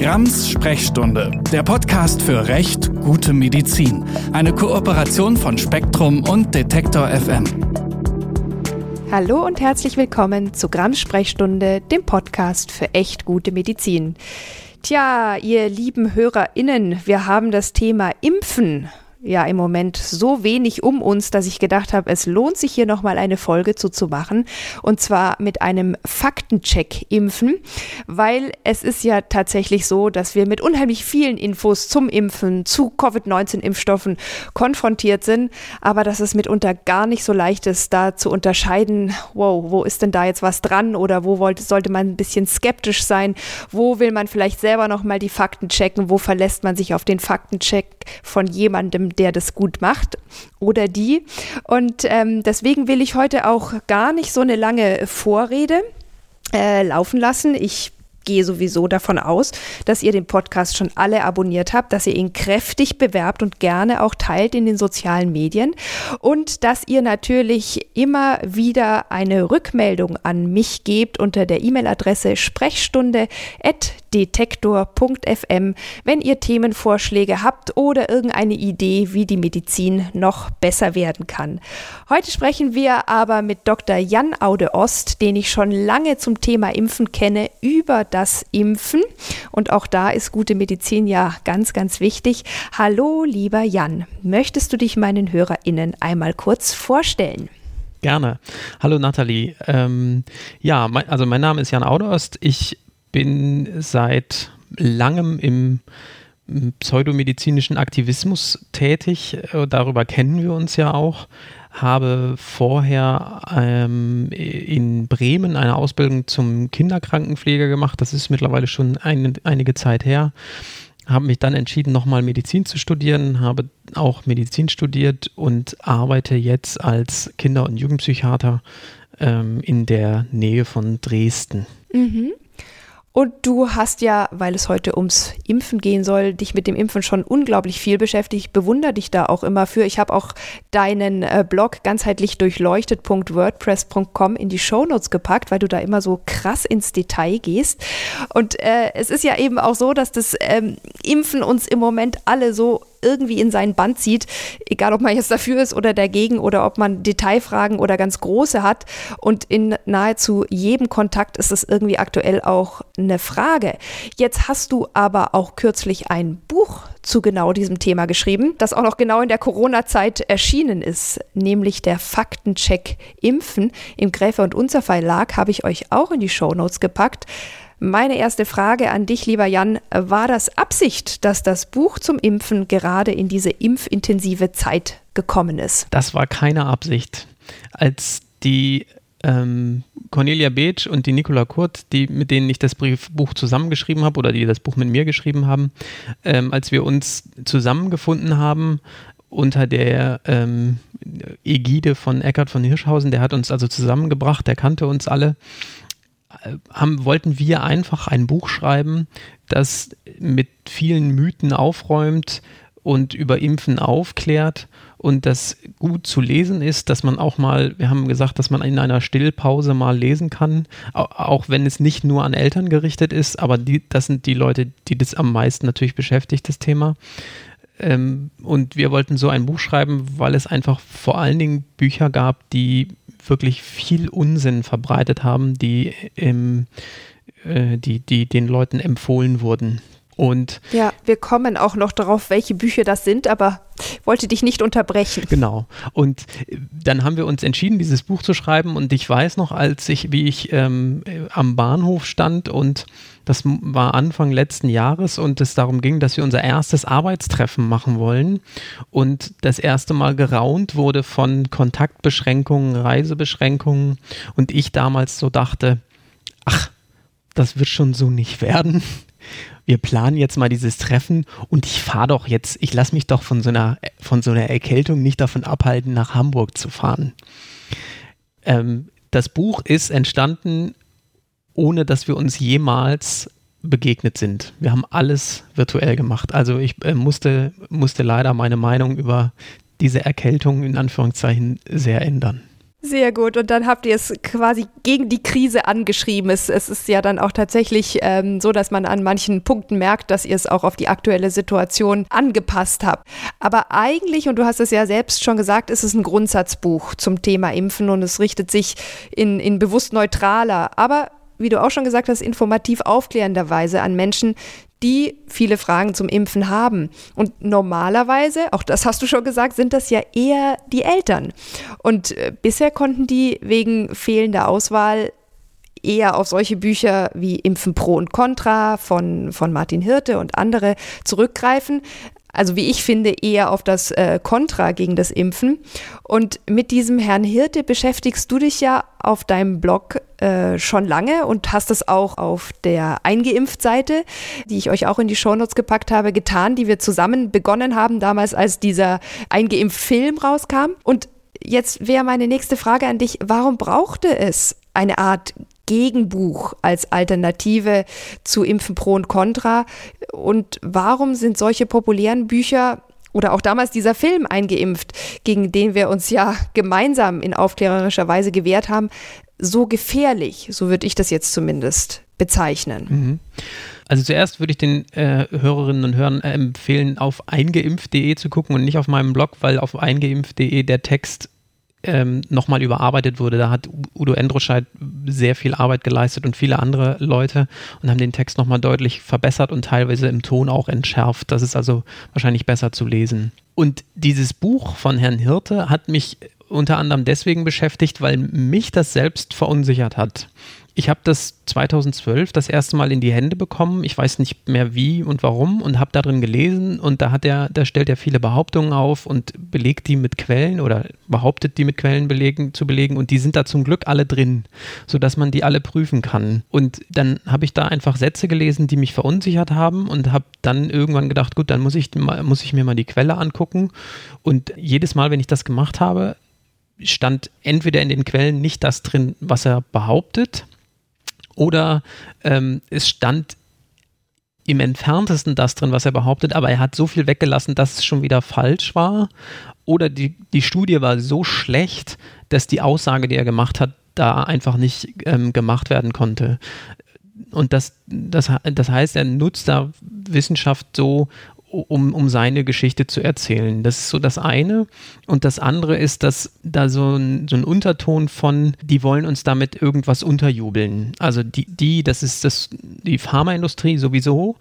Grams Sprechstunde, der Podcast für Recht, gute Medizin. Eine Kooperation von Spektrum und Detektor FM. Hallo und herzlich willkommen zu Grams Sprechstunde, dem Podcast für echt gute Medizin. Tja, ihr lieben HörerInnen, wir haben das Thema Impfen ja im Moment so wenig um uns, dass ich gedacht habe, es lohnt sich hier nochmal eine Folge zuzumachen. Und zwar mit einem Faktencheck impfen, weil es ist ja tatsächlich so, dass wir mit unheimlich vielen Infos zum Impfen, zu Covid-19-Impfstoffen konfrontiert sind, aber dass es mitunter gar nicht so leicht ist, da zu unterscheiden, wow, wo ist denn da jetzt was dran oder wo wollte, sollte man ein bisschen skeptisch sein, wo will man vielleicht selber nochmal die Fakten checken, wo verlässt man sich auf den Faktencheck von jemandem, der das gut macht oder die. Und ähm, deswegen will ich heute auch gar nicht so eine lange Vorrede äh, laufen lassen. Ich gehe sowieso davon aus, dass ihr den Podcast schon alle abonniert habt, dass ihr ihn kräftig bewerbt und gerne auch teilt in den sozialen Medien und dass ihr natürlich immer wieder eine Rückmeldung an mich gebt unter der E-Mail-Adresse sprechstunde.detektor.fm, wenn ihr Themenvorschläge habt oder irgendeine Idee, wie die Medizin noch besser werden kann. Heute sprechen wir aber mit Dr. Jan Aude Ost, den ich schon lange zum Thema Impfen kenne, über das das Impfen. Und auch da ist gute Medizin ja ganz, ganz wichtig. Hallo, lieber Jan, möchtest du dich meinen HörerInnen einmal kurz vorstellen? Gerne. Hallo Nathalie. Ähm, ja, mein, also mein Name ist Jan Audost. Ich bin seit langem im pseudomedizinischen Aktivismus tätig. Äh, darüber kennen wir uns ja auch habe vorher ähm, in Bremen eine Ausbildung zum Kinderkrankenpfleger gemacht. Das ist mittlerweile schon ein, einige Zeit her. Habe mich dann entschieden, nochmal Medizin zu studieren, habe auch Medizin studiert und arbeite jetzt als Kinder- und Jugendpsychiater ähm, in der Nähe von Dresden. Mhm. Und du hast ja, weil es heute ums Impfen gehen soll, dich mit dem Impfen schon unglaublich viel beschäftigt. Ich bewundere dich da auch immer für. Ich habe auch deinen äh, Blog ganzheitlich durchleuchtet.wordpress.com in die Shownotes gepackt, weil du da immer so krass ins Detail gehst. Und äh, es ist ja eben auch so, dass das ähm, Impfen uns im Moment alle so irgendwie in seinen Band zieht, egal ob man jetzt dafür ist oder dagegen oder ob man Detailfragen oder ganz große hat. Und in nahezu jedem Kontakt ist es irgendwie aktuell auch eine Frage. Jetzt hast du aber auch kürzlich ein Buch zu genau diesem Thema geschrieben, das auch noch genau in der Corona-Zeit erschienen ist, nämlich der Faktencheck Impfen im Gräfe und Unzer Verlag, habe ich euch auch in die Shownotes gepackt. Meine erste Frage an dich, lieber Jan, war das Absicht, dass das Buch zum Impfen gerade in diese impfintensive Zeit gekommen ist? Das war keine Absicht. Als die ähm, Cornelia Beetsch und die Nicola Kurt, die, mit denen ich das Buch zusammengeschrieben habe oder die das Buch mit mir geschrieben haben, ähm, als wir uns zusammengefunden haben unter der ähm, Ägide von Eckhard von Hirschhausen, der hat uns also zusammengebracht, der kannte uns alle haben, wollten wir einfach ein Buch schreiben, das mit vielen Mythen aufräumt und über Impfen aufklärt und das gut zu lesen ist, dass man auch mal, wir haben gesagt, dass man in einer Stillpause mal lesen kann, auch wenn es nicht nur an Eltern gerichtet ist, aber die, das sind die Leute, die das am meisten natürlich beschäftigt, das Thema. Ähm, und wir wollten so ein Buch schreiben, weil es einfach vor allen Dingen Bücher gab, die wirklich viel Unsinn verbreitet haben, die, im, äh, die, die den Leuten empfohlen wurden. Und ja, wir kommen auch noch darauf, welche Bücher das sind, aber wollte dich nicht unterbrechen. Genau. Und äh, dann haben wir uns entschieden, dieses Buch zu schreiben. Und ich weiß noch, als ich, wie ich ähm, am Bahnhof stand und das war Anfang letzten Jahres und es darum ging, dass wir unser erstes Arbeitstreffen machen wollen und das erste Mal geraunt wurde von Kontaktbeschränkungen, Reisebeschränkungen und ich damals so dachte, ach, das wird schon so nicht werden wir planen jetzt mal dieses Treffen und ich fahre doch jetzt, ich lasse mich doch von so, einer, von so einer Erkältung nicht davon abhalten, nach Hamburg zu fahren. Ähm, das Buch ist entstanden, ohne dass wir uns jemals begegnet sind. Wir haben alles virtuell gemacht. Also ich äh, musste, musste leider meine Meinung über diese Erkältung in Anführungszeichen sehr ändern. Sehr gut. Und dann habt ihr es quasi gegen die Krise angeschrieben. Es, es ist ja dann auch tatsächlich ähm, so, dass man an manchen Punkten merkt, dass ihr es auch auf die aktuelle Situation angepasst habt. Aber eigentlich, und du hast es ja selbst schon gesagt, ist es ein Grundsatzbuch zum Thema Impfen und es richtet sich in, in bewusst neutraler, aber wie du auch schon gesagt hast, informativ aufklärender Weise an Menschen, die viele Fragen zum Impfen haben. Und normalerweise, auch das hast du schon gesagt, sind das ja eher die Eltern. Und äh, bisher konnten die wegen fehlender Auswahl eher auf solche Bücher wie Impfen Pro und Contra von, von Martin Hirte und andere zurückgreifen also wie ich finde, eher auf das äh, Kontra gegen das Impfen. Und mit diesem Herrn Hirte beschäftigst du dich ja auf deinem Blog äh, schon lange und hast es auch auf der Eingeimpft-Seite, die ich euch auch in die Shownotes gepackt habe, getan, die wir zusammen begonnen haben, damals als dieser Eingeimpft-Film rauskam. Und jetzt wäre meine nächste Frage an dich, warum brauchte es eine Art Gegenbuch als Alternative zu Impfen Pro und Contra? Und warum sind solche populären Bücher oder auch damals dieser Film eingeimpft, gegen den wir uns ja gemeinsam in aufklärerischer Weise gewehrt haben, so gefährlich? So würde ich das jetzt zumindest bezeichnen. Mhm. Also zuerst würde ich den äh, Hörerinnen und Hörern äh, empfehlen, auf eingeimpft.de zu gucken und nicht auf meinem Blog, weil auf eingeimpft.de der Text ähm, nochmal überarbeitet wurde. Da hat Udo Endroscheid sehr viel Arbeit geleistet und viele andere Leute und haben den Text nochmal deutlich verbessert und teilweise im Ton auch entschärft. Das ist also wahrscheinlich besser zu lesen. Und dieses Buch von Herrn Hirte hat mich unter anderem deswegen beschäftigt, weil mich das selbst verunsichert hat. Ich habe das 2012 das erste Mal in die Hände bekommen. Ich weiß nicht mehr wie und warum und habe darin gelesen und da hat er, da stellt er viele Behauptungen auf und belegt die mit Quellen oder behauptet die mit Quellen belegen, zu belegen und die sind da zum Glück alle drin, sodass man die alle prüfen kann. Und dann habe ich da einfach Sätze gelesen, die mich verunsichert haben und habe dann irgendwann gedacht, gut, dann muss ich, muss ich mir mal die Quelle angucken. Und jedes Mal, wenn ich das gemacht habe, stand entweder in den Quellen nicht das drin, was er behauptet, oder ähm, es stand im entferntesten das drin, was er behauptet, aber er hat so viel weggelassen, dass es schon wieder falsch war. Oder die, die Studie war so schlecht, dass die Aussage, die er gemacht hat, da einfach nicht ähm, gemacht werden konnte. Und das, das, das heißt, er nutzt da Wissenschaft so, um, um seine Geschichte zu erzählen. Das ist so das eine. Und das andere ist, dass da so ein, so ein Unterton von, die wollen uns damit irgendwas unterjubeln. Also die, die das ist das, die Pharmaindustrie sowieso,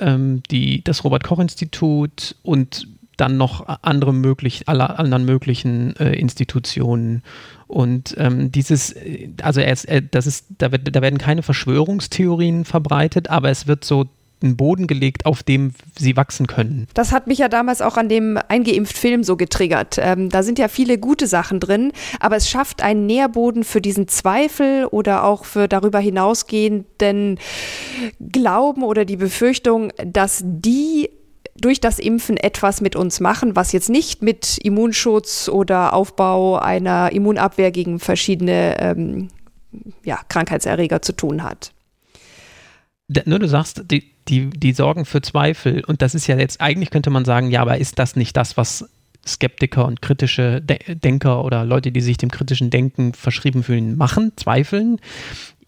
ähm, die, das Robert-Koch-Institut und dann noch andere möglich, alle anderen möglichen äh, Institutionen. Und ähm, dieses, also er ist, er, das ist, da, wird, da werden keine Verschwörungstheorien verbreitet, aber es wird so einen Boden gelegt, auf dem sie wachsen können. Das hat mich ja damals auch an dem eingeimpft Film so getriggert. Ähm, da sind ja viele gute Sachen drin, aber es schafft einen Nährboden für diesen Zweifel oder auch für darüber hinausgehenden Glauben oder die Befürchtung, dass die durch das Impfen etwas mit uns machen, was jetzt nicht mit Immunschutz oder Aufbau einer Immunabwehr gegen verschiedene ähm, ja, Krankheitserreger zu tun hat. Nur du sagst, die, die, die sorgen für Zweifel. Und das ist ja jetzt, eigentlich könnte man sagen, ja, aber ist das nicht das, was Skeptiker und kritische De Denker oder Leute, die sich dem kritischen Denken verschrieben fühlen, machen, zweifeln?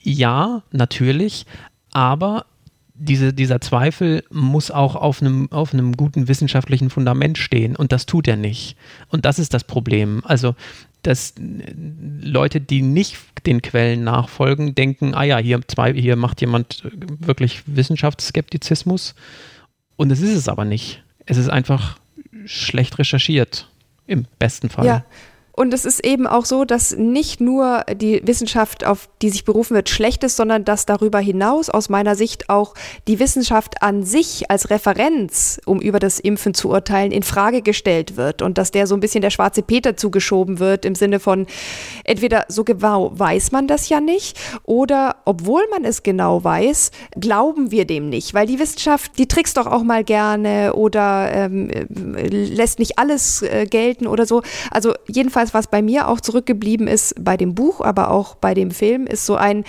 Ja, natürlich. Aber diese, dieser Zweifel muss auch auf einem, auf einem guten wissenschaftlichen Fundament stehen und das tut er nicht. Und das ist das Problem. Also, dass Leute, die nicht den Quellen nachfolgen, denken, ah ja, hier, zwei, hier macht jemand wirklich Wissenschaftsskeptizismus. Und es ist es aber nicht. Es ist einfach schlecht recherchiert, im besten Fall. Ja, und es ist eben auch so, dass nicht nur die Wissenschaft, auf die sich berufen wird, schlecht ist, sondern dass darüber hinaus aus meiner Sicht auch die Wissenschaft an sich als Referenz, um über das Impfen zu urteilen, in Frage gestellt wird und dass der so ein bisschen der schwarze Peter zugeschoben wird im Sinne von entweder so genau weiß man das ja nicht oder obwohl man es genau weiß, glauben wir dem nicht, weil die Wissenschaft, die trickst doch auch mal gerne oder ähm, lässt nicht alles äh, gelten oder so. Also jedenfalls jedenfalls, was bei mir auch zurückgeblieben ist, bei dem Buch, aber auch bei dem Film, ist so ein,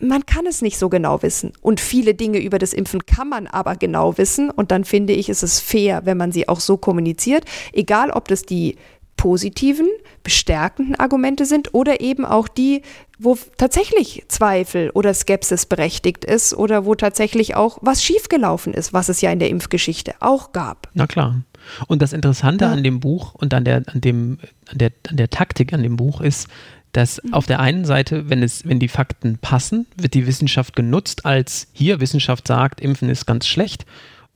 man kann es nicht so genau wissen. Und viele Dinge über das Impfen kann man aber genau wissen. Und dann finde ich, ist es fair, wenn man sie auch so kommuniziert. Egal, ob das die positiven, bestärkenden Argumente sind oder eben auch die, wo tatsächlich Zweifel oder Skepsis berechtigt ist oder wo tatsächlich auch was schiefgelaufen ist, was es ja in der Impfgeschichte auch gab. Na klar. Und das Interessante ja. an dem Buch und an der, an dem, an der, an der Taktik an dem Buch ist, dass mhm. auf der einen Seite, wenn es, wenn die Fakten passen, wird die Wissenschaft genutzt als hier Wissenschaft sagt, Impfen ist ganz schlecht.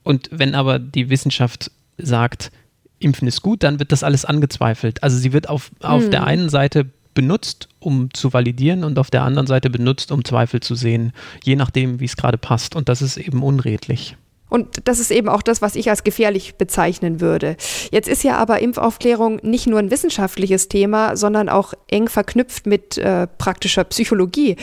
Und wenn aber die Wissenschaft sagt, Impfen ist gut, dann wird das alles angezweifelt. Also sie wird auf, auf hm. der einen Seite benutzt, um zu validieren und auf der anderen Seite benutzt, um Zweifel zu sehen, je nachdem, wie es gerade passt. Und das ist eben unredlich. Und das ist eben auch das, was ich als gefährlich bezeichnen würde. Jetzt ist ja aber Impfaufklärung nicht nur ein wissenschaftliches Thema, sondern auch eng verknüpft mit äh, praktischer Psychologie.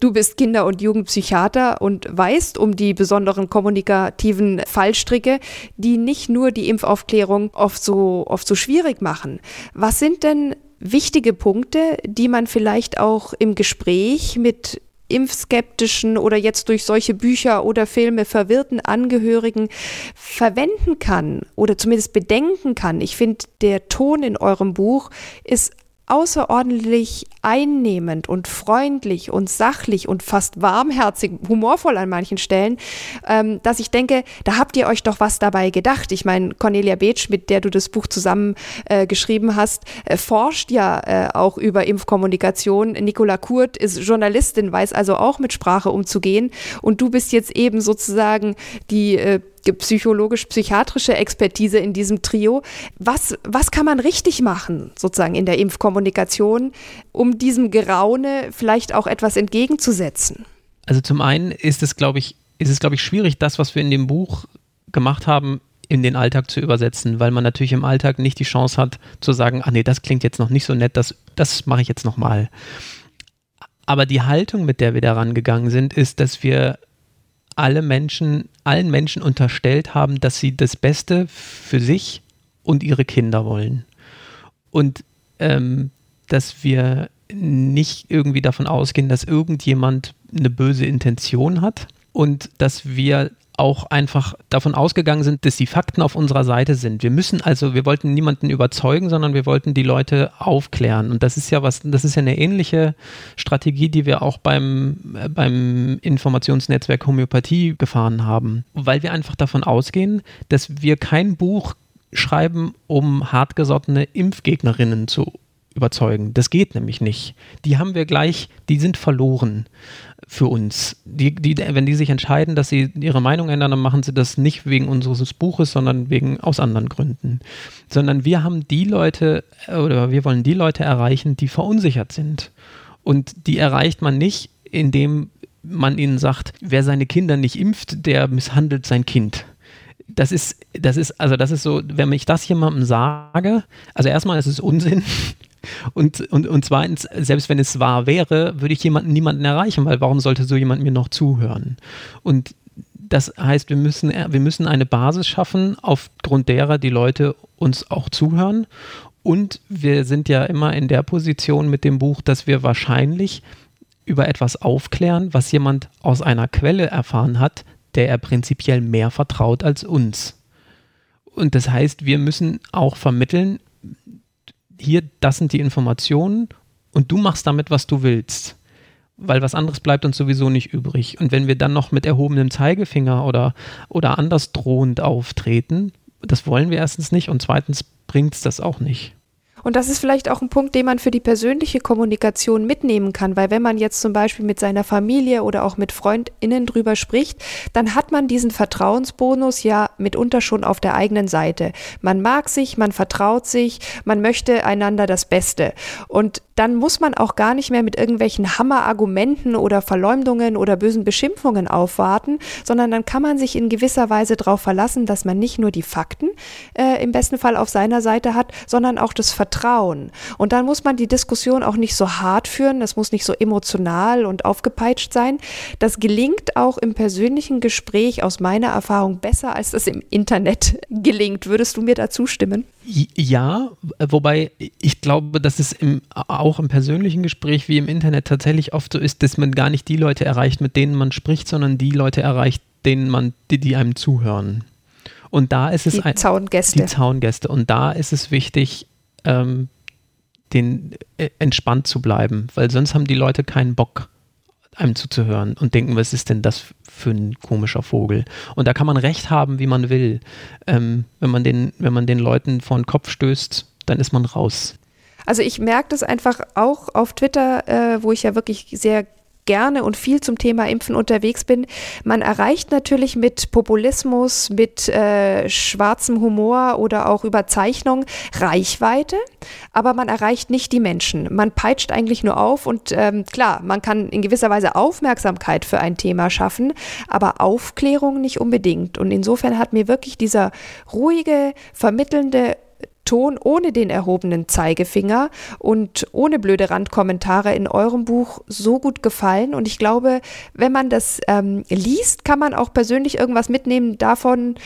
Du bist Kinder- und Jugendpsychiater und weißt um die besonderen kommunikativen Fallstricke, die nicht nur die Impfaufklärung oft so, oft so schwierig machen. Was sind denn wichtige Punkte, die man vielleicht auch im Gespräch mit impfskeptischen oder jetzt durch solche Bücher oder Filme verwirrten Angehörigen verwenden kann oder zumindest bedenken kann. Ich finde, der Ton in eurem Buch ist außerordentlich einnehmend und freundlich und sachlich und fast warmherzig, humorvoll an manchen Stellen, ähm, dass ich denke, da habt ihr euch doch was dabei gedacht. Ich meine, Cornelia Beetsch, mit der du das Buch zusammen äh, geschrieben hast, äh, forscht ja äh, auch über Impfkommunikation. Nicola Kurt ist Journalistin, weiß also auch mit Sprache umzugehen. Und du bist jetzt eben sozusagen die äh, psychologisch-psychiatrische Expertise in diesem Trio. Was, was kann man richtig machen, sozusagen in der Impfkommunikation, um diesem Geraune vielleicht auch etwas entgegenzusetzen? Also zum einen ist es, glaube ich, ist es, glaube ich, schwierig, das, was wir in dem Buch gemacht haben, in den Alltag zu übersetzen, weil man natürlich im Alltag nicht die Chance hat zu sagen, ach nee, das klingt jetzt noch nicht so nett, das, das mache ich jetzt nochmal. Aber die Haltung, mit der wir daran gegangen sind, ist, dass wir alle Menschen, allen Menschen unterstellt haben, dass sie das Beste für sich und ihre Kinder wollen. Und ähm, dass wir nicht irgendwie davon ausgehen, dass irgendjemand eine böse Intention hat und dass wir auch einfach davon ausgegangen sind, dass die Fakten auf unserer Seite sind. Wir müssen also, wir wollten niemanden überzeugen, sondern wir wollten die Leute aufklären. Und das ist ja was, das ist ja eine ähnliche Strategie, die wir auch beim, äh, beim Informationsnetzwerk Homöopathie gefahren haben. Weil wir einfach davon ausgehen, dass wir kein Buch schreiben, um hartgesottene Impfgegnerinnen zu überzeugen. Das geht nämlich nicht. Die haben wir gleich, die sind verloren für uns. Die, die, wenn die sich entscheiden, dass sie ihre Meinung ändern, dann machen sie das nicht wegen unseres Buches, sondern wegen aus anderen Gründen. Sondern wir haben die Leute oder wir wollen die Leute erreichen, die verunsichert sind. Und die erreicht man nicht, indem man ihnen sagt, wer seine Kinder nicht impft, der misshandelt sein Kind das ist, das ist, also das ist so, wenn ich das jemandem sage, also erstmal ist es Unsinn, und, und, und zweitens, selbst wenn es wahr wäre, würde ich jemanden, niemanden erreichen, weil warum sollte so jemand mir noch zuhören? Und das heißt, wir müssen, wir müssen eine Basis schaffen, aufgrund derer die Leute uns auch zuhören. Und wir sind ja immer in der Position mit dem Buch, dass wir wahrscheinlich über etwas aufklären, was jemand aus einer Quelle erfahren hat, der er prinzipiell mehr vertraut als uns. Und das heißt, wir müssen auch vermitteln, hier, das sind die Informationen und du machst damit, was du willst. Weil was anderes bleibt uns sowieso nicht übrig. Und wenn wir dann noch mit erhobenem Zeigefinger oder, oder anders drohend auftreten, das wollen wir erstens nicht und zweitens bringt es das auch nicht. Und das ist vielleicht auch ein Punkt, den man für die persönliche Kommunikation mitnehmen kann, weil wenn man jetzt zum Beispiel mit seiner Familie oder auch mit FreundInnen drüber spricht, dann hat man diesen Vertrauensbonus ja mitunter schon auf der eigenen Seite. Man mag sich, man vertraut sich, man möchte einander das Beste. Und dann muss man auch gar nicht mehr mit irgendwelchen Hammerargumenten oder Verleumdungen oder bösen Beschimpfungen aufwarten, sondern dann kann man sich in gewisser Weise darauf verlassen, dass man nicht nur die Fakten äh, im besten Fall auf seiner Seite hat, sondern auch das Vertrauen. Und dann muss man die Diskussion auch nicht so hart führen, das muss nicht so emotional und aufgepeitscht sein. Das gelingt auch im persönlichen Gespräch aus meiner Erfahrung besser, als das im Internet gelingt. Würdest du mir dazu stimmen? Ja, wobei ich glaube, dass es im, auch im persönlichen Gespräch wie im Internet tatsächlich oft so ist, dass man gar nicht die Leute erreicht, mit denen man spricht, sondern die Leute erreicht, denen man, die, die einem zuhören. Und da ist es die ein, Zaungäste. Die Zaungäste. Und da ist es wichtig, ähm, den äh, entspannt zu bleiben, weil sonst haben die Leute keinen Bock einem zuzuhören und denken, was ist denn das für ein komischer Vogel? Und da kann man recht haben, wie man will. Ähm, wenn, man den, wenn man den Leuten vor den Kopf stößt, dann ist man raus. Also ich merke das einfach auch auf Twitter, äh, wo ich ja wirklich sehr gerne und viel zum Thema Impfen unterwegs bin. Man erreicht natürlich mit Populismus, mit äh, schwarzem Humor oder auch Überzeichnung Reichweite, aber man erreicht nicht die Menschen. Man peitscht eigentlich nur auf und ähm, klar, man kann in gewisser Weise Aufmerksamkeit für ein Thema schaffen, aber Aufklärung nicht unbedingt. Und insofern hat mir wirklich dieser ruhige, vermittelnde Ton ohne den erhobenen Zeigefinger und ohne blöde Randkommentare in eurem Buch so gut gefallen. Und ich glaube, wenn man das ähm, liest, kann man auch persönlich irgendwas mitnehmen davon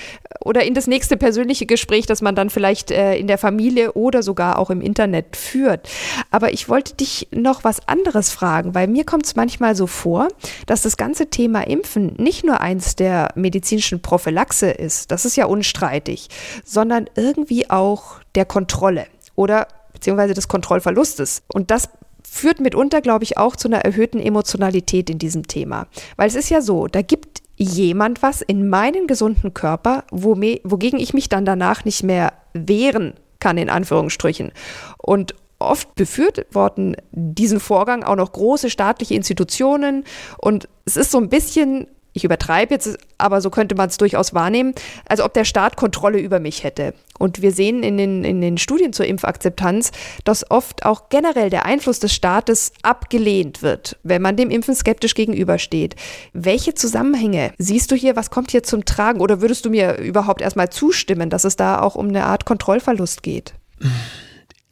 oder in das nächste persönliche Gespräch, das man dann vielleicht äh, in der Familie oder sogar auch im Internet führt. Aber ich wollte dich noch was anderes fragen, weil mir kommt es manchmal so vor, dass das ganze Thema Impfen nicht nur eins der medizinischen Prophylaxe ist, das ist ja unstreitig, sondern irgendwie auch der Kontrolle oder beziehungsweise des Kontrollverlustes. Und das führt mitunter, glaube ich, auch zu einer erhöhten Emotionalität in diesem Thema. Weil es ist ja so, da gibt jemand was in meinen gesunden Körper, wogegen ich mich dann danach nicht mehr wehren kann, in Anführungsstrichen. Und oft befürworten diesen Vorgang auch noch große staatliche Institutionen. Und es ist so ein bisschen ich übertreibe jetzt, aber so könnte man es durchaus wahrnehmen, als ob der Staat Kontrolle über mich hätte. Und wir sehen in den, in den Studien zur Impfakzeptanz, dass oft auch generell der Einfluss des Staates abgelehnt wird, wenn man dem Impfen skeptisch gegenübersteht. Welche Zusammenhänge siehst du hier? Was kommt hier zum Tragen? Oder würdest du mir überhaupt erstmal zustimmen, dass es da auch um eine Art Kontrollverlust geht?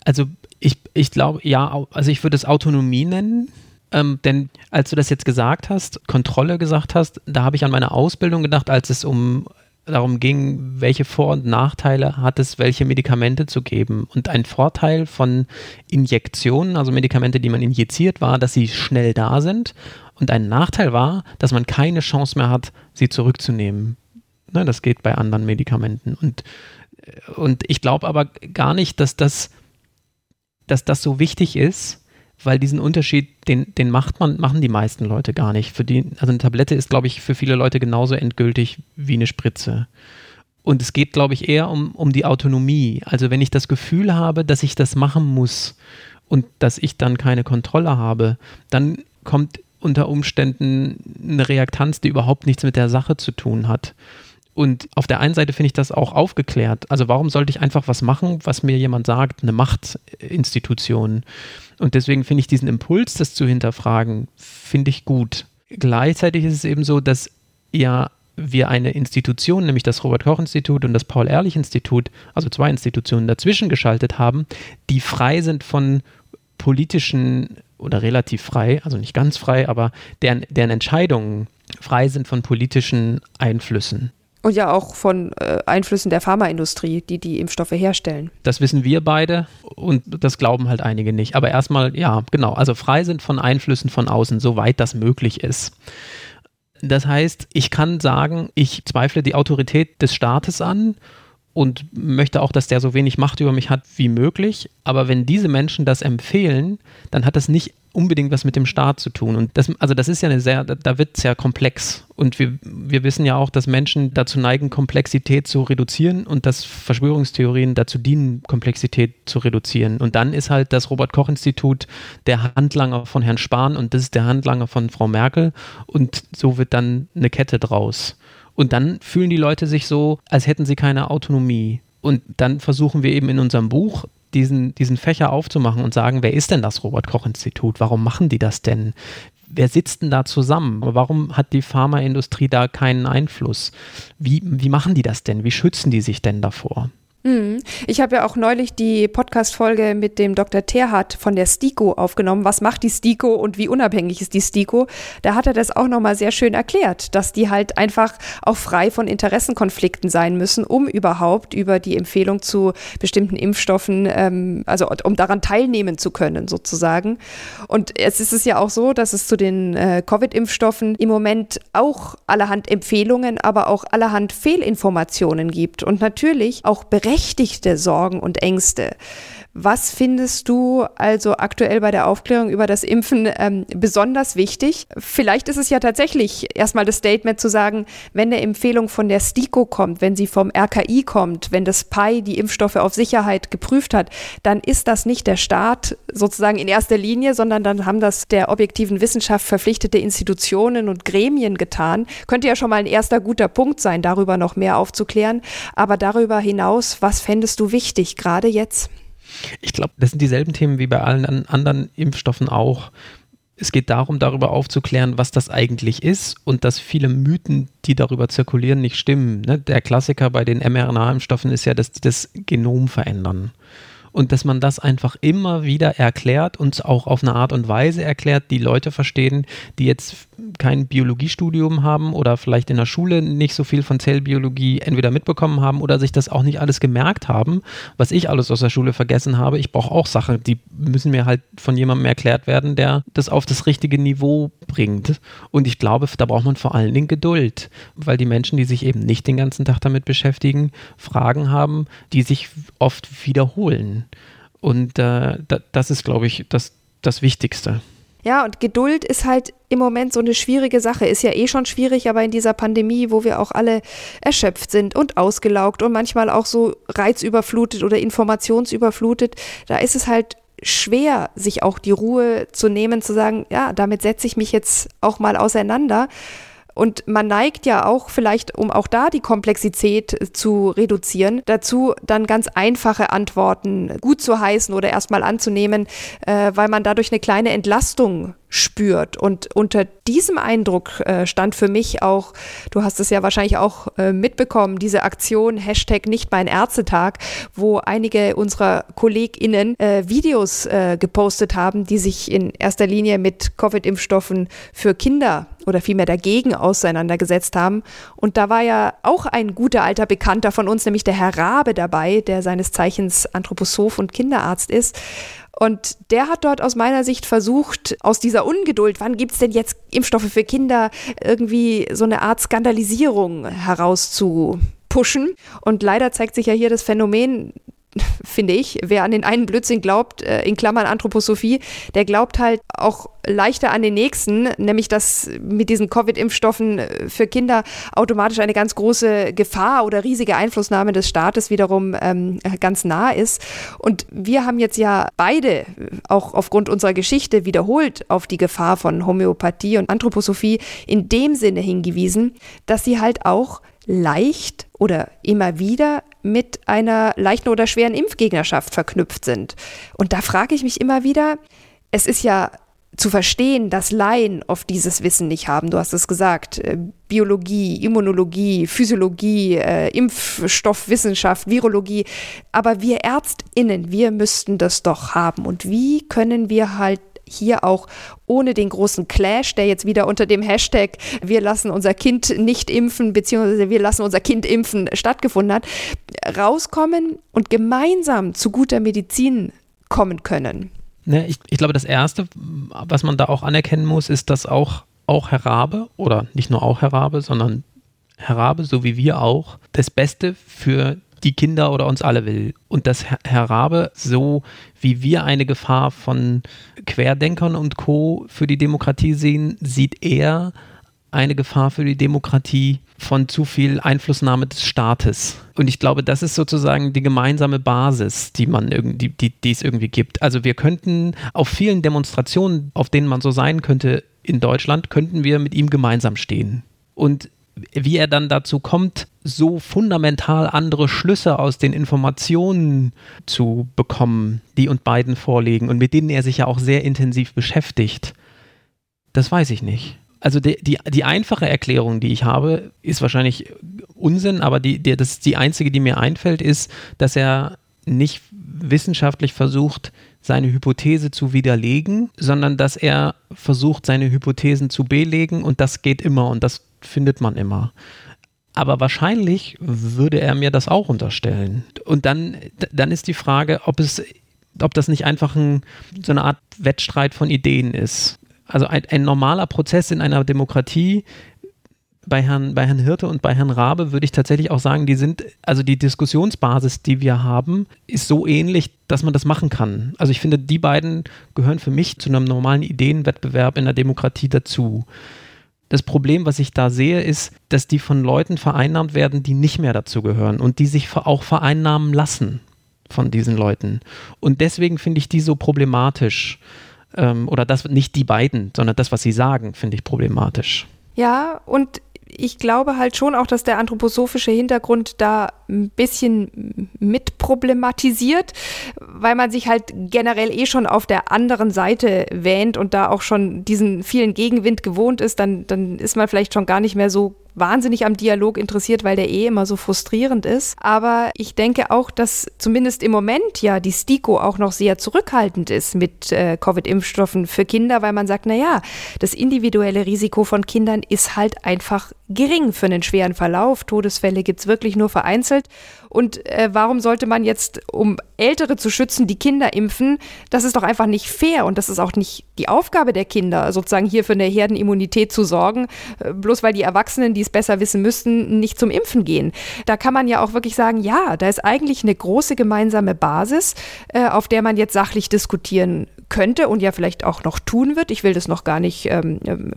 Also ich, ich glaube, ja, also ich würde es Autonomie nennen ähm, denn als du das jetzt gesagt hast, Kontrolle gesagt hast, da habe ich an meine Ausbildung gedacht, als es um darum ging, welche Vor- und Nachteile hat es, welche Medikamente zu geben. Und ein Vorteil von Injektionen, also Medikamente, die man injiziert, war, dass sie schnell da sind. Und ein Nachteil war, dass man keine Chance mehr hat, sie zurückzunehmen. Ne, das geht bei anderen Medikamenten. Und, und ich glaube aber gar nicht, dass das, dass das so wichtig ist, weil diesen Unterschied, den, den macht man, machen die meisten Leute gar nicht. Für die, also eine Tablette ist, glaube ich, für viele Leute genauso endgültig wie eine Spritze. Und es geht, glaube ich, eher um, um die Autonomie. Also wenn ich das Gefühl habe, dass ich das machen muss und dass ich dann keine Kontrolle habe, dann kommt unter Umständen eine Reaktanz, die überhaupt nichts mit der Sache zu tun hat. Und auf der einen Seite finde ich das auch aufgeklärt. Also warum sollte ich einfach was machen, was mir jemand sagt, eine Machtinstitution? Und deswegen finde ich diesen Impuls, das zu hinterfragen, finde ich gut. Gleichzeitig ist es eben so, dass ja wir eine Institution, nämlich das Robert-Koch-Institut und das Paul-Ehrlich-Institut, also zwei Institutionen dazwischen geschaltet haben, die frei sind von politischen oder relativ frei, also nicht ganz frei, aber deren, deren Entscheidungen frei sind von politischen Einflüssen. Und ja auch von äh, Einflüssen der Pharmaindustrie, die die Impfstoffe herstellen. Das wissen wir beide und das glauben halt einige nicht. Aber erstmal, ja, genau, also frei sind von Einflüssen von außen, soweit das möglich ist. Das heißt, ich kann sagen, ich zweifle die Autorität des Staates an und möchte auch, dass der so wenig Macht über mich hat wie möglich. Aber wenn diese Menschen das empfehlen, dann hat das nicht unbedingt was mit dem Staat zu tun. Und das, also das ist ja eine sehr, da wird es ja komplex. Und wir, wir wissen ja auch, dass Menschen dazu neigen, Komplexität zu reduzieren und dass Verschwörungstheorien dazu dienen, Komplexität zu reduzieren. Und dann ist halt das Robert-Koch-Institut der Handlanger von Herrn Spahn und das ist der Handlanger von Frau Merkel. Und so wird dann eine Kette draus. Und dann fühlen die Leute sich so, als hätten sie keine Autonomie. Und dann versuchen wir eben in unserem Buch diesen, diesen Fächer aufzumachen und sagen, wer ist denn das Robert-Koch-Institut? Warum machen die das denn? Wer sitzt denn da zusammen? Warum hat die Pharmaindustrie da keinen Einfluss? Wie, wie machen die das denn? Wie schützen die sich denn davor? Mhm. Ich habe ja auch neulich die Podcast-Folge mit dem Dr. Terhardt von der STIKO aufgenommen. Was macht die STIKO und wie unabhängig ist die STIKO? Da hat er das auch nochmal sehr schön erklärt, dass die halt einfach auch frei von Interessenkonflikten sein müssen, um überhaupt über die Empfehlung zu bestimmten Impfstoffen, ähm, also um daran teilnehmen zu können, sozusagen. Und jetzt ist es ja auch so, dass es zu den äh, Covid-Impfstoffen im Moment auch allerhand Empfehlungen, aber auch allerhand Fehlinformationen gibt und natürlich auch berechtigte berechtigte Sorgen und Ängste. Was findest du also aktuell bei der Aufklärung über das Impfen ähm, besonders wichtig? Vielleicht ist es ja tatsächlich erstmal das Statement zu sagen, wenn eine Empfehlung von der STIKO kommt, wenn sie vom RKI kommt, wenn das PI die Impfstoffe auf Sicherheit geprüft hat, dann ist das nicht der Staat sozusagen in erster Linie, sondern dann haben das der objektiven Wissenschaft verpflichtete Institutionen und Gremien getan. Könnte ja schon mal ein erster guter Punkt sein, darüber noch mehr aufzuklären. Aber darüber hinaus, was fändest du wichtig, gerade jetzt? Ich glaube, das sind dieselben Themen wie bei allen anderen Impfstoffen auch. Es geht darum, darüber aufzuklären, was das eigentlich ist und dass viele Mythen, die darüber zirkulieren, nicht stimmen. Ne? Der Klassiker bei den mRNA-Impfstoffen ist ja, dass die das Genom verändern und dass man das einfach immer wieder erklärt und auch auf eine Art und Weise erklärt, die Leute verstehen, die jetzt kein Biologiestudium haben oder vielleicht in der Schule nicht so viel von Zellbiologie entweder mitbekommen haben oder sich das auch nicht alles gemerkt haben, was ich alles aus der Schule vergessen habe. Ich brauche auch Sachen, die müssen mir halt von jemandem erklärt werden, der das auf das richtige Niveau bringt. Und ich glaube, da braucht man vor allen Dingen Geduld, weil die Menschen, die sich eben nicht den ganzen Tag damit beschäftigen, Fragen haben, die sich oft wiederholen. Und äh, das ist, glaube ich, das, das Wichtigste. Ja, und Geduld ist halt im Moment so eine schwierige Sache. Ist ja eh schon schwierig, aber in dieser Pandemie, wo wir auch alle erschöpft sind und ausgelaugt und manchmal auch so reizüberflutet oder informationsüberflutet, da ist es halt schwer, sich auch die Ruhe zu nehmen, zu sagen, ja, damit setze ich mich jetzt auch mal auseinander. Und man neigt ja auch vielleicht, um auch da die Komplexität zu reduzieren, dazu dann ganz einfache Antworten gut zu heißen oder erstmal anzunehmen, äh, weil man dadurch eine kleine Entlastung spürt. Und unter diesem Eindruck äh, stand für mich auch, du hast es ja wahrscheinlich auch äh, mitbekommen, diese Aktion Hashtag nicht mein Ärztetag, wo einige unserer KollegInnen äh, Videos äh, gepostet haben, die sich in erster Linie mit Covid-Impfstoffen für Kinder oder vielmehr dagegen auseinandergesetzt haben. Und da war ja auch ein guter alter Bekannter von uns, nämlich der Herr Rabe dabei, der seines Zeichens Anthroposoph und Kinderarzt ist. Und der hat dort aus meiner Sicht versucht, aus dieser Ungeduld, wann gibt es denn jetzt Impfstoffe für Kinder, irgendwie so eine Art Skandalisierung herauszupushen. Und leider zeigt sich ja hier das Phänomen, finde ich. Wer an den einen Blödsinn glaubt, äh, in Klammern Anthroposophie, der glaubt halt auch leichter an den nächsten, nämlich dass mit diesen Covid-Impfstoffen äh, für Kinder automatisch eine ganz große Gefahr oder riesige Einflussnahme des Staates wiederum ähm, ganz nah ist. Und wir haben jetzt ja beide, auch aufgrund unserer Geschichte, wiederholt auf die Gefahr von Homöopathie und Anthroposophie in dem Sinne hingewiesen, dass sie halt auch leicht oder immer wieder mit einer leichten oder schweren Impfgegnerschaft verknüpft sind. Und da frage ich mich immer wieder, es ist ja zu verstehen, dass Laien oft dieses Wissen nicht haben. Du hast es gesagt, äh, Biologie, Immunologie, Physiologie, äh, Impfstoffwissenschaft, Virologie. Aber wir Ärztinnen, wir müssten das doch haben. Und wie können wir halt hier auch ohne den großen Clash, der jetzt wieder unter dem Hashtag wir lassen unser Kind nicht impfen, beziehungsweise wir lassen unser Kind impfen stattgefunden hat, rauskommen und gemeinsam zu guter Medizin kommen können. Ne, ich, ich glaube, das Erste, was man da auch anerkennen muss, ist, dass auch, auch Herr Rabe, oder nicht nur auch Herr Rabe, sondern Herr Rabe, so wie wir auch, das Beste für die Kinder oder uns alle will. Und dass Herr Rabe, so wie wir eine Gefahr von Querdenkern und Co. für die Demokratie sehen, sieht er eine Gefahr für die Demokratie von zu viel Einflussnahme des Staates. Und ich glaube, das ist sozusagen die gemeinsame Basis, die man irgendwie, die, die es irgendwie gibt. Also wir könnten auf vielen Demonstrationen, auf denen man so sein könnte in Deutschland, könnten wir mit ihm gemeinsam stehen. Und wie er dann dazu kommt, so fundamental andere Schlüsse aus den Informationen zu bekommen, die uns beiden vorliegen und mit denen er sich ja auch sehr intensiv beschäftigt, das weiß ich nicht. Also die, die, die einfache Erklärung, die ich habe, ist wahrscheinlich Unsinn, aber die, die, das die einzige, die mir einfällt, ist, dass er nicht wissenschaftlich versucht, seine Hypothese zu widerlegen, sondern dass er versucht, seine Hypothesen zu belegen und das geht immer und das findet man immer. Aber wahrscheinlich würde er mir das auch unterstellen. Und dann, dann ist die Frage, ob es, ob das nicht einfach ein, so eine Art Wettstreit von Ideen ist. Also ein, ein normaler Prozess in einer Demokratie bei Herrn, bei Herrn Hirte und bei Herrn Rabe würde ich tatsächlich auch sagen, die sind, also die Diskussionsbasis, die wir haben, ist so ähnlich, dass man das machen kann. Also ich finde, die beiden gehören für mich zu einem normalen Ideenwettbewerb in der Demokratie dazu. Das Problem, was ich da sehe, ist, dass die von Leuten vereinnahmt werden, die nicht mehr dazu gehören und die sich auch vereinnahmen lassen von diesen Leuten. Und deswegen finde ich die so problematisch. Ähm, oder das nicht die beiden, sondern das, was sie sagen, finde ich problematisch. Ja, und ich glaube halt schon auch, dass der anthroposophische Hintergrund da ein bisschen mitproblematisiert, weil man sich halt generell eh schon auf der anderen Seite wähnt und da auch schon diesen vielen Gegenwind gewohnt ist, dann, dann ist man vielleicht schon gar nicht mehr so wahnsinnig am Dialog interessiert, weil der eh immer so frustrierend ist. Aber ich denke auch, dass zumindest im Moment ja die STIKO auch noch sehr zurückhaltend ist mit äh, Covid-Impfstoffen für Kinder, weil man sagt, na ja, das individuelle Risiko von Kindern ist halt einfach gering für einen schweren Verlauf. Todesfälle gibt es wirklich nur vereinzelt. Und äh, warum sollte man jetzt, um Ältere zu schützen, die Kinder impfen? Das ist doch einfach nicht fair und das ist auch nicht die Aufgabe der Kinder, sozusagen hier für eine Herdenimmunität zu sorgen, äh, bloß weil die Erwachsenen, die es besser wissen müssten, nicht zum Impfen gehen. Da kann man ja auch wirklich sagen, ja, da ist eigentlich eine große gemeinsame Basis, äh, auf der man jetzt sachlich diskutieren könnte und ja vielleicht auch noch tun wird. Ich will das noch gar nicht ähm, ähm,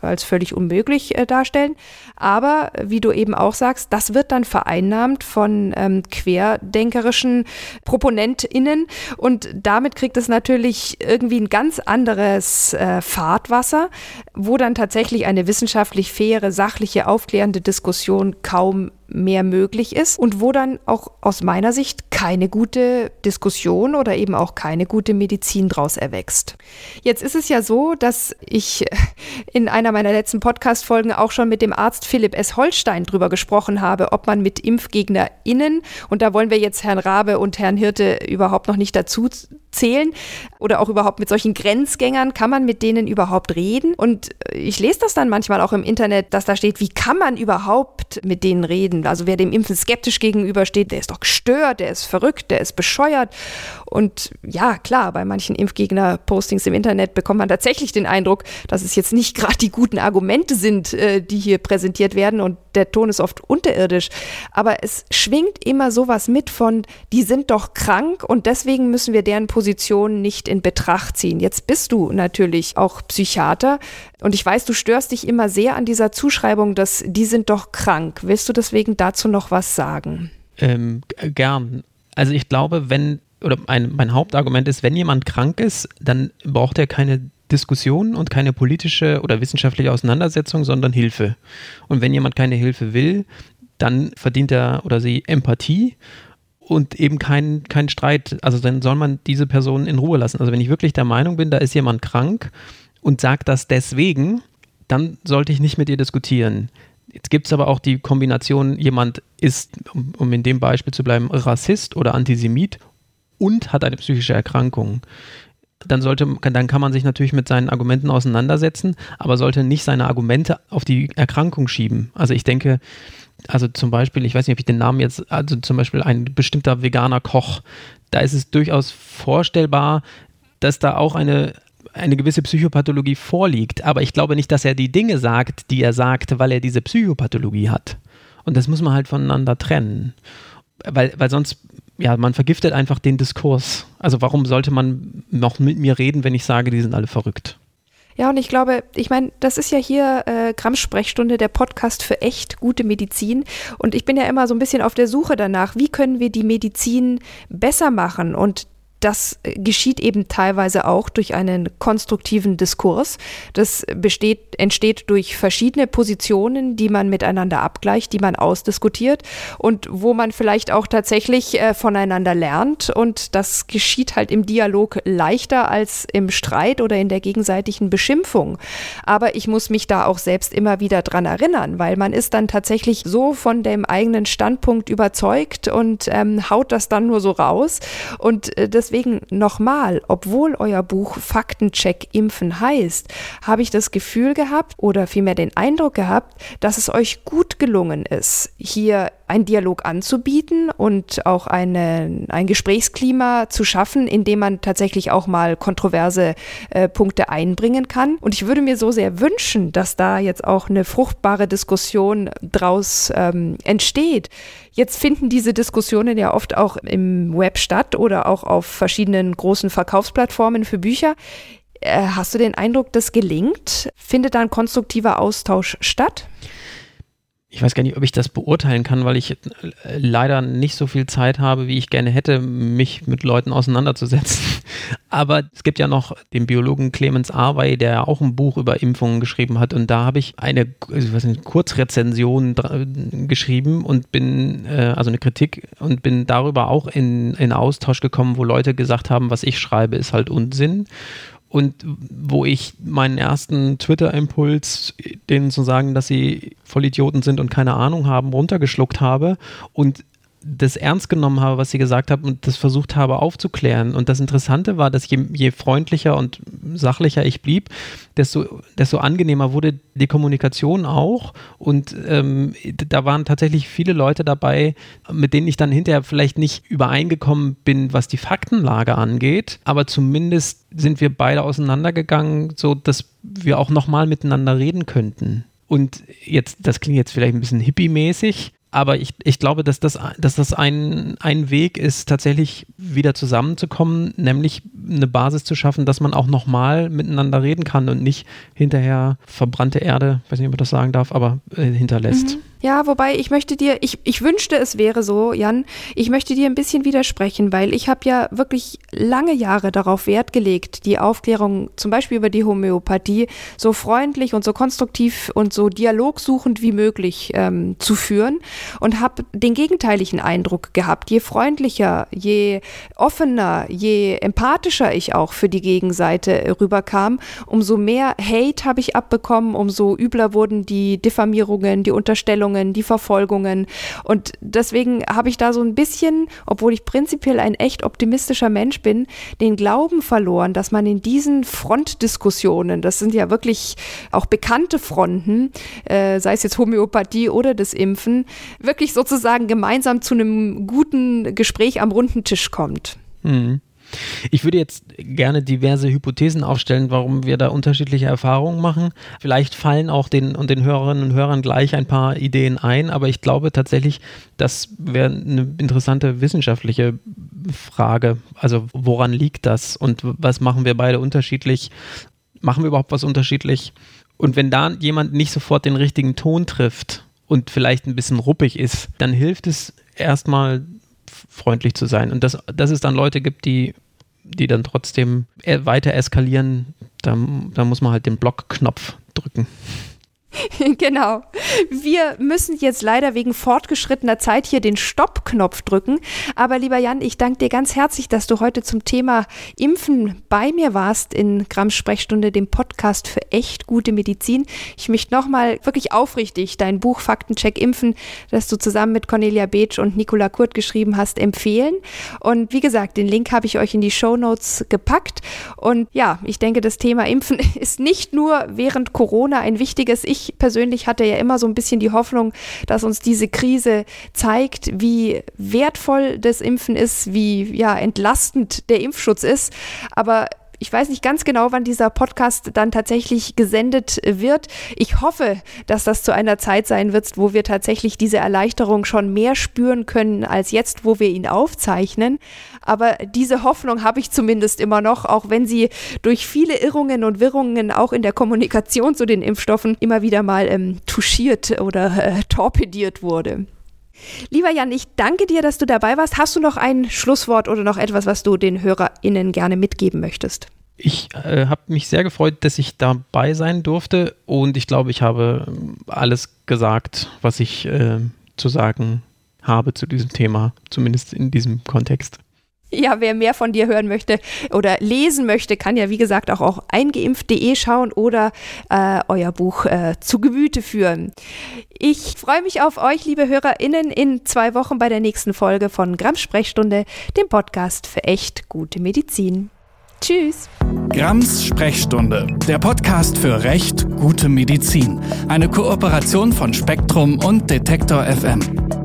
als völlig unmöglich äh, darstellen. Aber wie du eben auch sagst, das wird dann vereinnahmt von ähm, querdenkerischen ProponentInnen. Und damit kriegt es natürlich irgendwie ein ganz anderes äh, Fahrtwasser, wo dann tatsächlich eine wissenschaftlich faire, sachliche, aufklärende Diskussion kaum mehr möglich ist und wo dann auch aus meiner Sicht keine gute Diskussion oder eben auch keine gute Medizin draus erwächst. Jetzt ist es ja so, dass ich in einer meiner letzten Podcast-Folgen auch schon mit dem Arzt Philipp S. Holstein drüber gesprochen habe, ob man mit ImpfgegnerInnen, und da wollen wir jetzt Herrn Rabe und Herrn Hirte überhaupt noch nicht dazu zählen oder auch überhaupt mit solchen Grenzgängern, kann man mit denen überhaupt reden? Und ich lese das dann manchmal auch im Internet, dass da steht, wie kann man überhaupt mit denen reden? Also wer dem Impfen skeptisch gegenübersteht, der ist doch gestört, der ist verrückt, der ist bescheuert. Und ja, klar, bei manchen Impfgegner-Postings im Internet bekommt man tatsächlich den Eindruck, dass es jetzt nicht gerade die guten Argumente sind, äh, die hier präsentiert werden und der Ton ist oft unterirdisch. Aber es schwingt immer sowas mit von, die sind doch krank und deswegen müssen wir deren Position nicht in Betracht ziehen. Jetzt bist du natürlich auch Psychiater und ich weiß, du störst dich immer sehr an dieser Zuschreibung, dass die sind doch krank. Willst du deswegen dazu noch was sagen? Ähm, gern. Also ich glaube, wenn, oder ein, mein Hauptargument ist, wenn jemand krank ist, dann braucht er keine Diskussion und keine politische oder wissenschaftliche Auseinandersetzung, sondern Hilfe. Und wenn jemand keine Hilfe will, dann verdient er oder sie Empathie und eben keinen kein Streit. Also dann soll man diese Person in Ruhe lassen. Also wenn ich wirklich der Meinung bin, da ist jemand krank und sagt das deswegen, dann sollte ich nicht mit ihr diskutieren. Jetzt gibt es aber auch die Kombination, jemand ist, um, um in dem Beispiel zu bleiben, Rassist oder Antisemit und hat eine psychische Erkrankung dann sollte, dann kann man sich natürlich mit seinen Argumenten auseinandersetzen, aber sollte nicht seine Argumente auf die Erkrankung schieben. Also ich denke, also zum Beispiel, ich weiß nicht, ob ich den Namen jetzt, also zum Beispiel ein bestimmter veganer Koch, da ist es durchaus vorstellbar, dass da auch eine, eine gewisse Psychopathologie vorliegt. Aber ich glaube nicht, dass er die Dinge sagt, die er sagt, weil er diese Psychopathologie hat. Und das muss man halt voneinander trennen. Weil, weil sonst ja, man vergiftet einfach den Diskurs. Also warum sollte man noch mit mir reden, wenn ich sage, die sind alle verrückt? Ja, und ich glaube, ich meine, das ist ja hier äh, Gramm-Sprechstunde, der Podcast für echt gute Medizin. Und ich bin ja immer so ein bisschen auf der Suche danach, wie können wir die Medizin besser machen? Und das geschieht eben teilweise auch durch einen konstruktiven Diskurs. Das besteht, entsteht durch verschiedene Positionen, die man miteinander abgleicht, die man ausdiskutiert und wo man vielleicht auch tatsächlich äh, voneinander lernt. Und das geschieht halt im Dialog leichter als im Streit oder in der gegenseitigen Beschimpfung. Aber ich muss mich da auch selbst immer wieder dran erinnern, weil man ist dann tatsächlich so von dem eigenen Standpunkt überzeugt und ähm, haut das dann nur so raus. Und äh, das deswegen nochmal, obwohl euer Buch Faktencheck Impfen heißt, habe ich das Gefühl gehabt oder vielmehr den Eindruck gehabt, dass es euch gut gelungen ist, hier einen Dialog anzubieten und auch eine, ein Gesprächsklima zu schaffen, in dem man tatsächlich auch mal kontroverse äh, Punkte einbringen kann. Und ich würde mir so sehr wünschen, dass da jetzt auch eine fruchtbare Diskussion draus ähm, entsteht. Jetzt finden diese Diskussionen ja oft auch im Web statt oder auch auf verschiedenen großen Verkaufsplattformen für Bücher. Äh, hast du den Eindruck, das gelingt? Findet da ein konstruktiver Austausch statt? Ich weiß gar nicht, ob ich das beurteilen kann, weil ich äh, leider nicht so viel Zeit habe, wie ich gerne hätte, mich mit Leuten auseinanderzusetzen. Aber es gibt ja noch den Biologen Clemens Arwey, der auch ein Buch über Impfungen geschrieben hat. Und da habe ich eine ich weiß nicht, Kurzrezension geschrieben und bin, äh, also eine Kritik und bin darüber auch in, in Austausch gekommen, wo Leute gesagt haben, was ich schreibe, ist halt Unsinn und wo ich meinen ersten Twitter-Impuls, denen zu sagen, dass sie Vollidioten sind und keine Ahnung haben, runtergeschluckt habe und das ernst genommen habe, was sie gesagt haben und das versucht habe aufzuklären. Und das Interessante war, dass je, je freundlicher und sachlicher ich blieb, desto, desto angenehmer wurde die Kommunikation auch. Und ähm, da waren tatsächlich viele Leute dabei, mit denen ich dann hinterher vielleicht nicht übereingekommen bin, was die Faktenlage angeht. Aber zumindest sind wir beide auseinandergegangen, so dass wir auch nochmal miteinander reden könnten. Und jetzt, das klingt jetzt vielleicht ein bisschen hippie-mäßig, aber ich, ich glaube, dass das, dass das ein, ein Weg ist, tatsächlich wieder zusammenzukommen, nämlich eine Basis zu schaffen, dass man auch nochmal miteinander reden kann und nicht hinterher verbrannte Erde, weiß nicht, ob ich das sagen darf, aber äh, hinterlässt. Mhm. Ja, wobei ich möchte dir, ich, ich wünschte, es wäre so, Jan, ich möchte dir ein bisschen widersprechen, weil ich habe ja wirklich lange Jahre darauf Wert gelegt, die Aufklärung zum Beispiel über die Homöopathie so freundlich und so konstruktiv und so dialogsuchend wie möglich ähm, zu führen und habe den gegenteiligen Eindruck gehabt. Je freundlicher, je offener, je empathischer ich auch für die Gegenseite rüberkam, umso mehr Hate habe ich abbekommen, umso übler wurden die Diffamierungen, die Unterstellungen, Verhandlungen, die Verfolgungen. Und deswegen habe ich da so ein bisschen, obwohl ich prinzipiell ein echt optimistischer Mensch bin, den Glauben verloren, dass man in diesen Frontdiskussionen, das sind ja wirklich auch bekannte Fronten, äh, sei es jetzt Homöopathie oder das Impfen, wirklich sozusagen gemeinsam zu einem guten Gespräch am runden Tisch kommt. Mhm. Ich würde jetzt gerne diverse Hypothesen aufstellen, warum wir da unterschiedliche Erfahrungen machen. Vielleicht fallen auch den und den Hörerinnen und Hörern gleich ein paar Ideen ein, aber ich glaube tatsächlich, das wäre eine interessante wissenschaftliche Frage. Also woran liegt das und was machen wir beide unterschiedlich? Machen wir überhaupt was unterschiedlich? Und wenn da jemand nicht sofort den richtigen Ton trifft und vielleicht ein bisschen ruppig ist, dann hilft es erstmal freundlich zu sein. Und dass, dass es dann Leute gibt, die, die dann trotzdem e-, weiter eskalieren, da, da muss man halt den Blockknopf drücken. genau. Wir müssen jetzt leider wegen fortgeschrittener Zeit hier den Stoppknopf drücken. Aber lieber Jan, ich danke dir ganz herzlich, dass du heute zum Thema Impfen bei mir warst in Grams Sprechstunde, dem Podcast für echt gute Medizin. Ich möchte nochmal wirklich aufrichtig dein Buch Faktencheck Impfen, das du zusammen mit Cornelia Beetsch und Nicola Kurt geschrieben hast, empfehlen. Und wie gesagt, den Link habe ich euch in die Show Notes gepackt. Und ja, ich denke, das Thema Impfen ist nicht nur während Corona ein wichtiges. Ich ich persönlich hatte ja immer so ein bisschen die Hoffnung, dass uns diese Krise zeigt, wie wertvoll das Impfen ist, wie ja entlastend der Impfschutz ist. Aber ich weiß nicht ganz genau, wann dieser Podcast dann tatsächlich gesendet wird. Ich hoffe, dass das zu einer Zeit sein wird, wo wir tatsächlich diese Erleichterung schon mehr spüren können als jetzt, wo wir ihn aufzeichnen. Aber diese Hoffnung habe ich zumindest immer noch, auch wenn sie durch viele Irrungen und Wirrungen auch in der Kommunikation zu den Impfstoffen immer wieder mal ähm, touchiert oder äh, torpediert wurde. Lieber Jan, ich danke dir, dass du dabei warst. Hast du noch ein Schlusswort oder noch etwas, was du den HörerInnen gerne mitgeben möchtest? Ich äh, habe mich sehr gefreut, dass ich dabei sein durfte und ich glaube, ich habe ähm, alles gesagt, was ich äh, zu sagen habe zu diesem Thema, zumindest in diesem Kontext. Ja, wer mehr von dir hören möchte oder lesen möchte, kann ja wie gesagt auch auf eingeimpft.de schauen oder äh, euer Buch äh, zu Gemüte führen. Ich freue mich auf euch, liebe HörerInnen, in zwei Wochen bei der nächsten Folge von Gramm Sprechstunde, dem Podcast für echt gute Medizin. Tschüss. Grams Sprechstunde, der Podcast für recht gute Medizin. Eine Kooperation von Spektrum und Detektor FM.